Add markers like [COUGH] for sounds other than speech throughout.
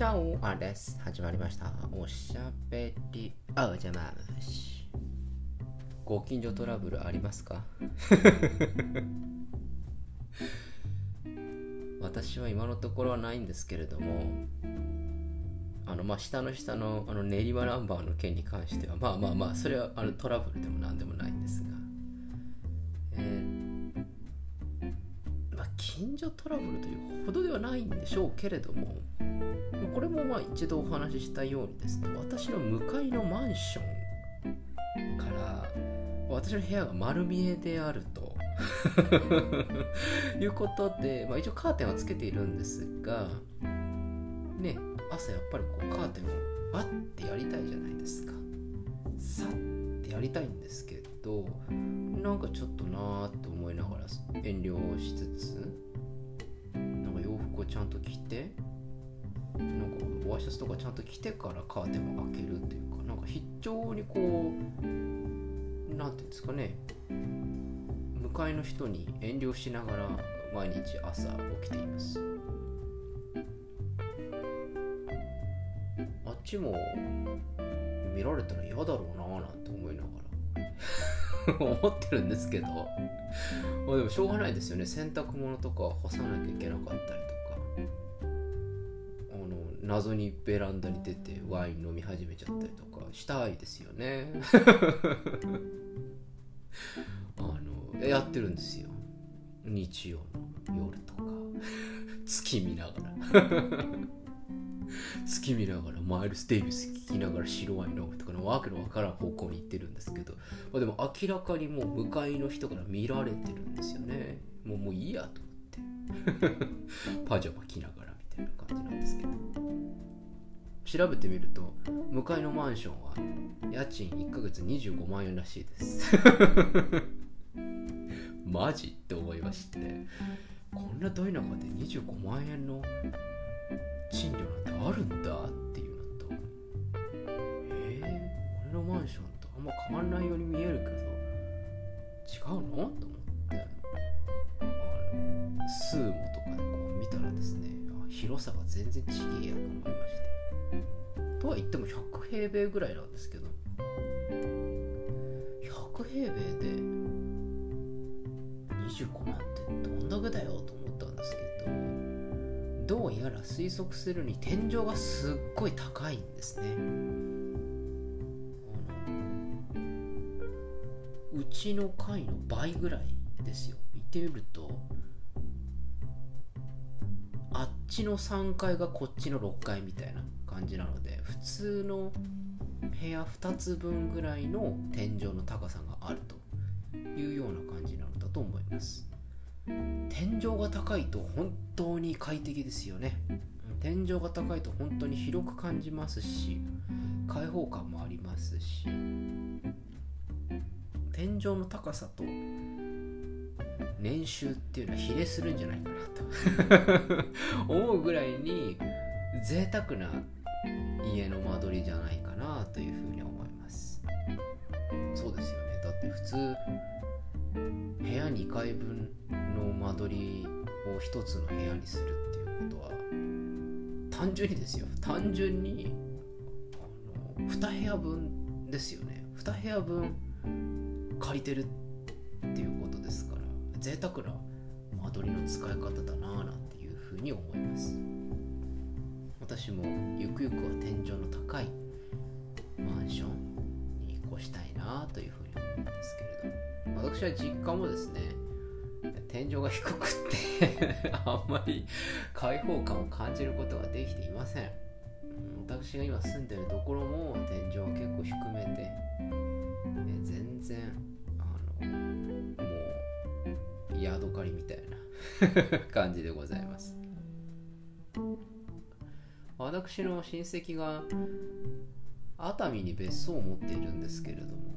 じゃおあです。始まりました。おしゃべりおじゃまし。ご近所トラブルありますか私は今のところはないんですけれども、あのまあ下の下のあの練馬ナンバーの件に関しては、まあまあまあ、それはあのトラブルでもなんでもないんですが、えーまあ、近所トラブルというほどではないんでしょうけれども、これもまあ一度お話ししたようにですね私の向かいのマンションから私の部屋が丸見えであると。[LAUGHS] いうことで、まあ、一応カーテンはつけているんですがね朝やっぱりこうカーテンをバッてやりたいじゃないですか。さってやりたいんですけどなんかちょっとなーって思いながら遠慮しつつなんか洋服をちゃんと着てなんかワイシャツとかちゃんと着てからカーテンを開けるっていうかなんか非常にこうなんていうんですかね。向かいの人に遠慮しながら毎日朝起きています。あっちも見られたら嫌だろうなーなんて思いながら。[LAUGHS] 思ってるんですけど。まあでもしょうがないですよね。洗濯物とか干さなきゃいけなかったりと謎にベランダに出てワイン飲み始めちゃったりとかしたいですよね。[LAUGHS] あのやってるんですよ。日曜の夜とか。月見ながら。[LAUGHS] 月見ながらマイルス・デイビス聴きながら白ワイン飲むとかのわけのわからん方向に行ってるんですけど、まあ、でも明らかにもう向かいの人から見られてるんですよね。もうもういいやと思って。[LAUGHS] パジャマ着ながら。みたいな感じなんですけど。調べてみると向かいのマンションは家賃1ヶ月25万円らしいです。[LAUGHS] マジって思いまして。こんなど田舎で25万円の賃料なんてあるんだっていうのと。えー、俺のマンションとあんま変わんないように見えるけど違うの？とさが全然違えやと思いまして。とは言っても100平米ぐらいなんですけど。100平米で25万ってどんだけだよと思ったんですけど。どうやら推測するに天井がすっごい高いんですね。うちの階の倍ぐらいですよ。言ってみるとあっちの3階がこっちの6階みたいな感じなので普通の部屋2つ分ぐらいの天井の高さがあるというような感じなのだと思います。天井が高いと本当に快適ですよね。天井が高いと本当に広く感じますし開放感もありますし天井の高さと年収っていうのは比例するんじゃないかなと。[LAUGHS] 思うぐらいに贅沢な家の間取りじゃないかなというふうに思います。そうですよね。だって普通部屋2階分の間取りを1つの部屋にするっていうことは単純にですよ。単純にあの2部屋分ですよね。2部屋分借りてるっていうこと贅沢な間取りの使い方だなぁなんていうふうに思います。私もゆくゆくは天井の高いマンションに越したいなというふうに思うんですけれど私は実家もですね天井が低くって [LAUGHS] あんまり開放感を感じることができていません。私が今住んでるところも天井は結構低めで全然あのヤドカリみたいな。[LAUGHS] 感じでございます。私の親戚が熱海に別荘を持っているんですけれども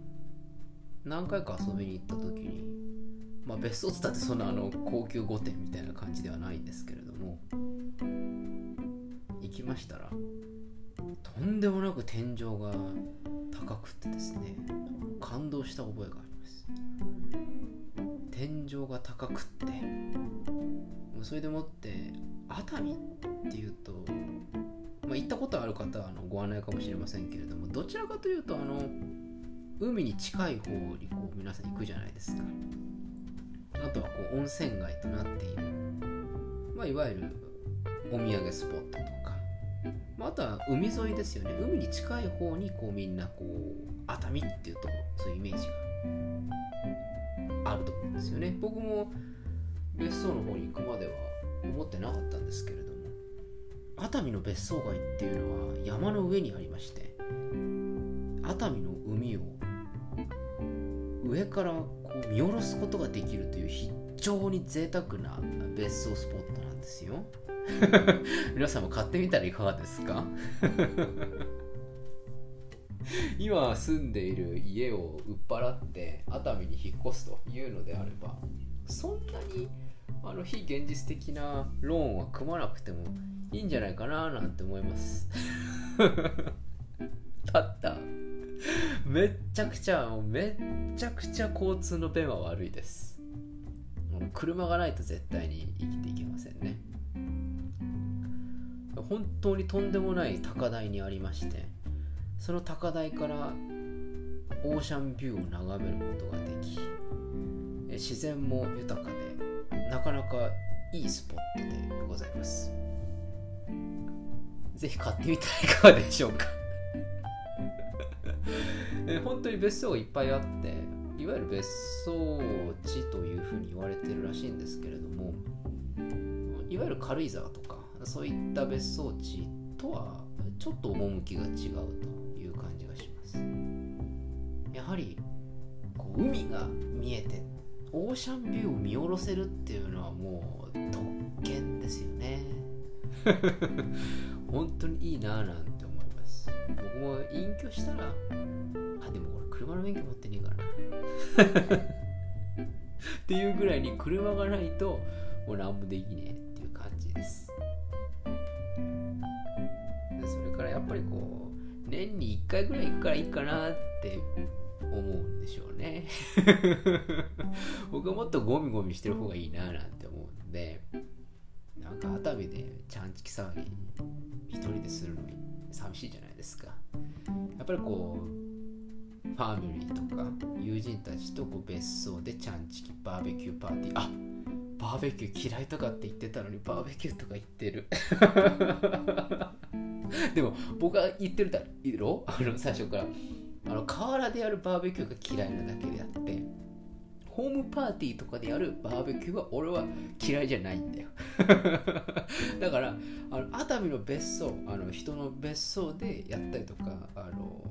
何回か遊びに行った時にまあ別荘っつったってそんなあの高級御殿みたいな感じではないんですけれども行きましたらとんでもなく天井が高くてですね感動した覚えがあります天井が高くってそれでもって熱海っていうと、まあ、行ったことある方はあのご案内かもしれませんけれどもどちらかというとあの海に近い方にこう皆さん行くじゃないですか。あとはこう温泉街となっている、まあ、いわゆるお土産スポットとか、まあ、あとは海沿いですよね。海に近い方にこうみんなこう熱海っていうとそういうイメージがあると思ですよね。僕も別荘の方に行くまでは思ってなかったんですけれども熱海の別荘街っていうのは山の上にありまして熱海の海を上からこう見下ろすことができるという非常に贅沢な別荘スポットなんですよ。[LAUGHS] 皆さんも買ってみたらいかがですか？[LAUGHS] [LAUGHS] 今住んでいる家を売っ払って熱海に引っ越すというのであればそんなにあの非現実的なローンは組まなくてもいいんじゃないかななんて思います。[LAUGHS] たった。めっちゃくちゃめっちゃくちゃ交通の便は悪いです。車がないと絶対に生きていけませんね。本当にとんでもない高台にありましてその高台からオーシャンビューを眺めることができ自然も豊かでなかなかいいスポットでございます。ぜひ買ってみたらいかがでしょうか。[LAUGHS] え本当に別荘がいっぱいあっていわゆる別荘地というふうに言われてるらしいんですけれどもいわゆる軽井沢とかそういった別荘地とはちょっと趣が違うと。やはりこう海が見えてオーシャンビューを見下ろせるっていうのはもう特権ですよね。[LAUGHS] 本当にいいなぁなんて思います。僕も隠居したらあでも俺車の免許持ってねえからな。[LAUGHS] っていうぐらいに車がないともう何もできねえっていう感じです。でそれからやっぱりこう年に1回ぐらい行くからいいかなって思うんでしょうね。[LAUGHS] 僕はもっとゴミゴミしてる方がいいななんて思うんでなんか熱海でちゃんちき騒ぎ一人でするのに寂しいじゃないですか。やっぱりこうファミリーとか友人たちとこう別荘でちゃんちきバーベキューパーティー。あバーベキュー嫌いとかって言ってたのにバーベキューとか言ってる。[LAUGHS] でも僕が言ってるだろ？あの最初から。あの河原でやるバーベキューが嫌いなだけであってホームパーティーとかでやるバーベキューは俺は嫌いじゃないんだよ。[LAUGHS] だからあの熱海の別荘あの人の別荘でやったりとかあの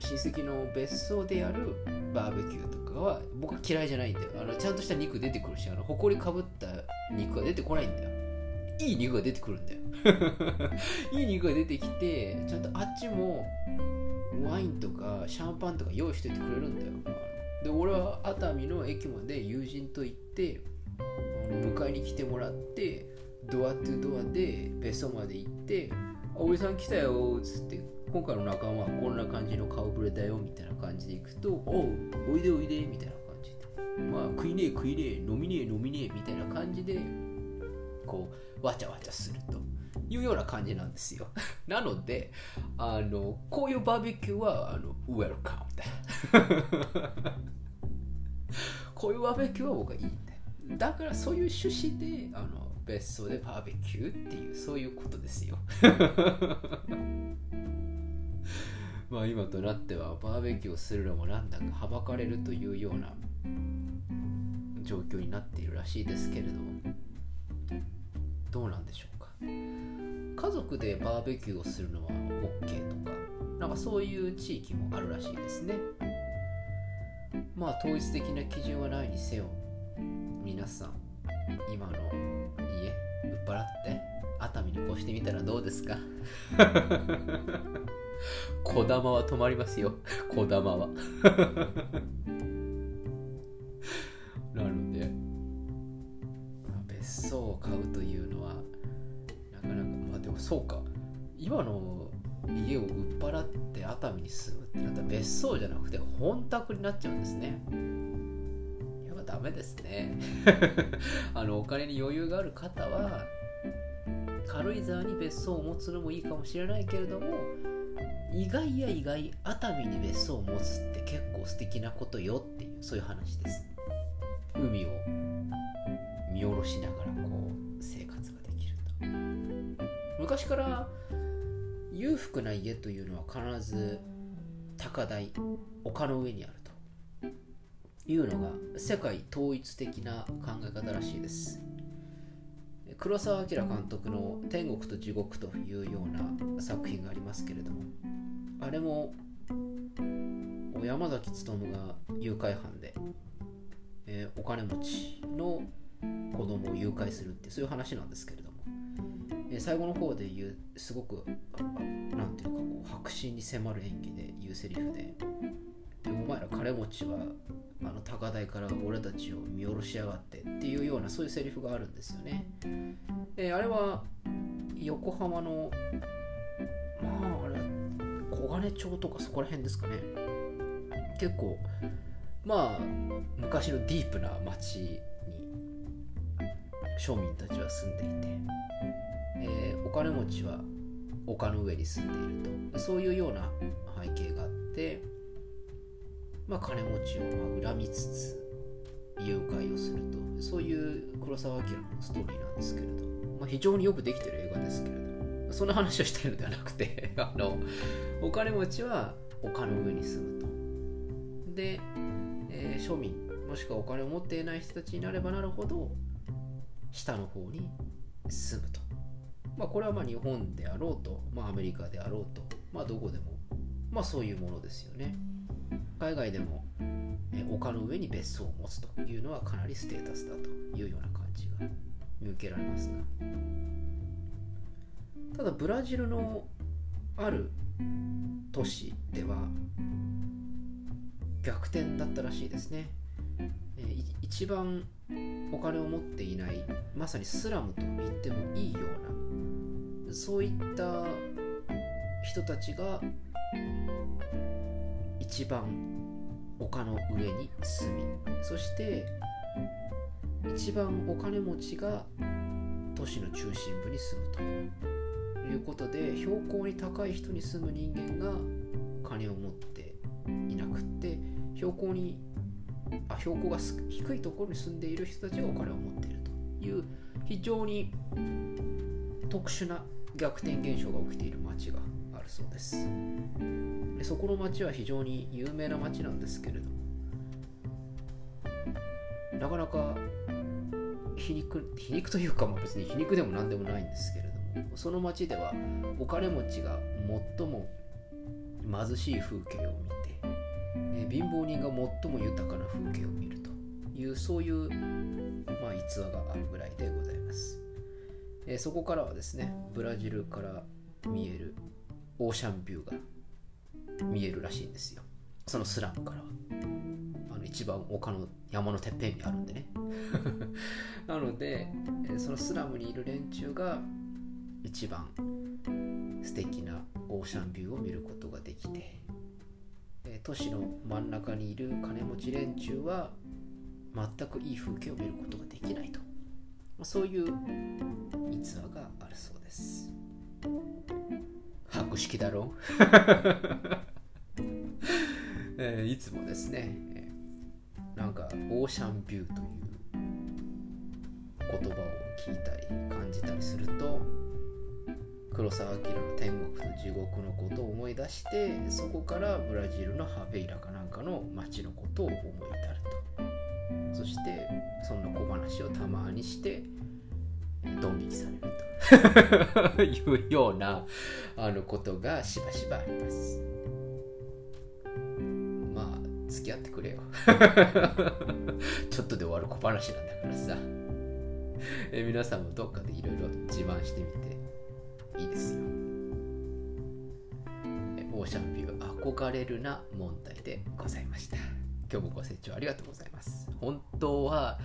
親戚の別荘でやるバーベキューとかは僕は嫌いじゃないんだよ。あのちゃんとした肉出てくるしあの埃かぶった肉が出てこないんだよ。いい肉が出てくるんだよ。[LAUGHS] いい肉が出てきてちゃんとあっちもワインとかシャンパンとか用意しててくれるんだよ。で俺は熱海の駅まで友人と行って迎えに来てもらってドアトゥドアで別荘まで行って「おじさん来たよ」っつって今回の仲間はこんな感じの顔ぶれだよみたいな感じで行くと「おうおいでおいで」みたいな感じでまあ食いねえ食いねえ飲みねえ飲みねえみたいな感じでこうわちゃわちゃすると。いうような感じなんですよ。[LAUGHS] なのであのこういうバーベキューはあのウェルカムだ [LAUGHS] こういうバーベキューは僕はいいんだだからそういう趣旨であの別荘でバーベキューっていうそういうことですよ。[LAUGHS] まあ今となってはバーベキューをするのもなんだかはばかれるというような状況になっているらしいですけれどどうなんでしょうか。家族でバーベキューをするのは OK とかなんかそういう地域もあるらしいですね。まあ統一的な基準はないにせよ皆さん今の家売っ払って熱海に越してみたらどうですか？[LAUGHS] こだまは止まりますよ。こだまは。[LAUGHS] なので別荘を買うというのもそうか。今の家を売っ払って熱海に住むってなったら別荘じゃなくて本宅になっちゃうんですね。やっぱダメですね。[LAUGHS] あのお金に余裕がある方は軽井沢に別荘を持つのもいいかもしれないけれども意外や意外熱海に別荘を持つって結構素敵なことよっていうそういう話です。海を見下ろしながらこう昔から裕福な家というのは必ず高台丘の上にあると。いうのが世界統一的な考え方らしいです。黒澤明監督の「天国と地獄」というような作品がありますけれどもあれも山崎努が誘拐犯で、えー、お金持ちの子供を誘拐するってそういう話なんですけれども、えー、最後の方で言うすごくなんていうかこう白真に迫る演技で言うセリフで「お前ら金持ちはあの高台から俺たちを見下ろしやがって」っていうようなそういうセリフがあるんですよね。であれは横浜のまああれ小金町とかそこら辺ですかね結構まあ昔のディープな町に庶民たちは住んでいて、えー、お金持ちは丘の上に住んでいると。そういうような背景があって、まあ、金持ちを恨みつつ誘拐をすると。そういう黒澤明のストーリーなんですけれど、まあ、非常によくできてる映画ですけれどそんな話をしたいのではなくて [LAUGHS] あのお金持ちは丘の上に住むと。で、えー、庶民もしくはお金を持っていない人たちになればなるほど下の方に住むと。まあ、これはまあ日本であろうと、まあ、アメリカであろうと、まあ、どこでも、まあ、そういうものですよね。海外でも、え丘の上に別荘を持つというのはかなりステータスだというような感じが見受けられますが。ただブラジルのある都市では逆転だったらしいですね。え一番お金を持っていないまさにスラムと言ってもいいようなそういった人たちが一番丘の上に住みそして一番お金持ちが都市の中心部に住むと。いうことで標高に高い人に住む人間が金を持っていなくって標高にあ標高が低いところに住んでいる人たちがお金を持っているという非常に特殊な逆転現象が起きている町があるそうです。でそこの町は非常に有名な町なんですけれどもなかなか皮肉皮肉というか、まあ、別に皮肉でも何でもないんですけれどもその町ではお金持ちが最も貧しい風景を見てえ貧乏人が最も豊かな風景を見るというそういう、まあ、逸話があるぐらいでございます、えそこからはですねブラジルから見えるオーシャンビューが見えるらしいんですよ。そのスラムから。はあの一番丘の山のてっぺんにあるんでね。[LAUGHS] なのでそのスラムにいる連中が一番素敵なオーシャンビューを見ることができて都市の真ん中にいる金持ち連中は全くいい風景を見ることができないとまそういう逸話があるそうです。博識だろう、[LAUGHS] えー、いつもですね。なんかオーシャンビューという言葉を聞いたり感じたりすると黒澤明の天国と地獄のことを思い出してそこからブラジルのハベイラかなんかの街のことを思い至ると。そしてそんな小話をたまにしてドン引きされると。[LAUGHS] いうようなあのことがしばしばあります。まあ付き合ってくれよ。[LAUGHS] ちょっとで終わる小話なんだからさ。え皆さんもどっかでいろいろ自慢してみていいですよ。オーシャンビュー憧れるな問題でございました今日もご清聴ありがとうございます。本当は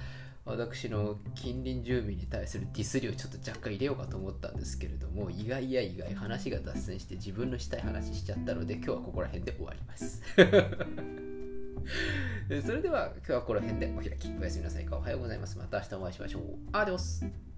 私の近隣住民に対するディスりをちょっと若干入れようかと思ったんですけれども意外や意外話が脱線して自分のしたい話しちゃったので今日はここら辺で終わります。[LAUGHS] それでは今日はここら辺でお開き。おやすみなさい。かおはようございます。また明日お会いしましょう。アデオス。